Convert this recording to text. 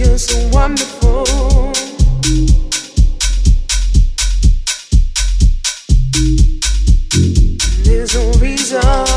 You're so wonderful. There's no reason.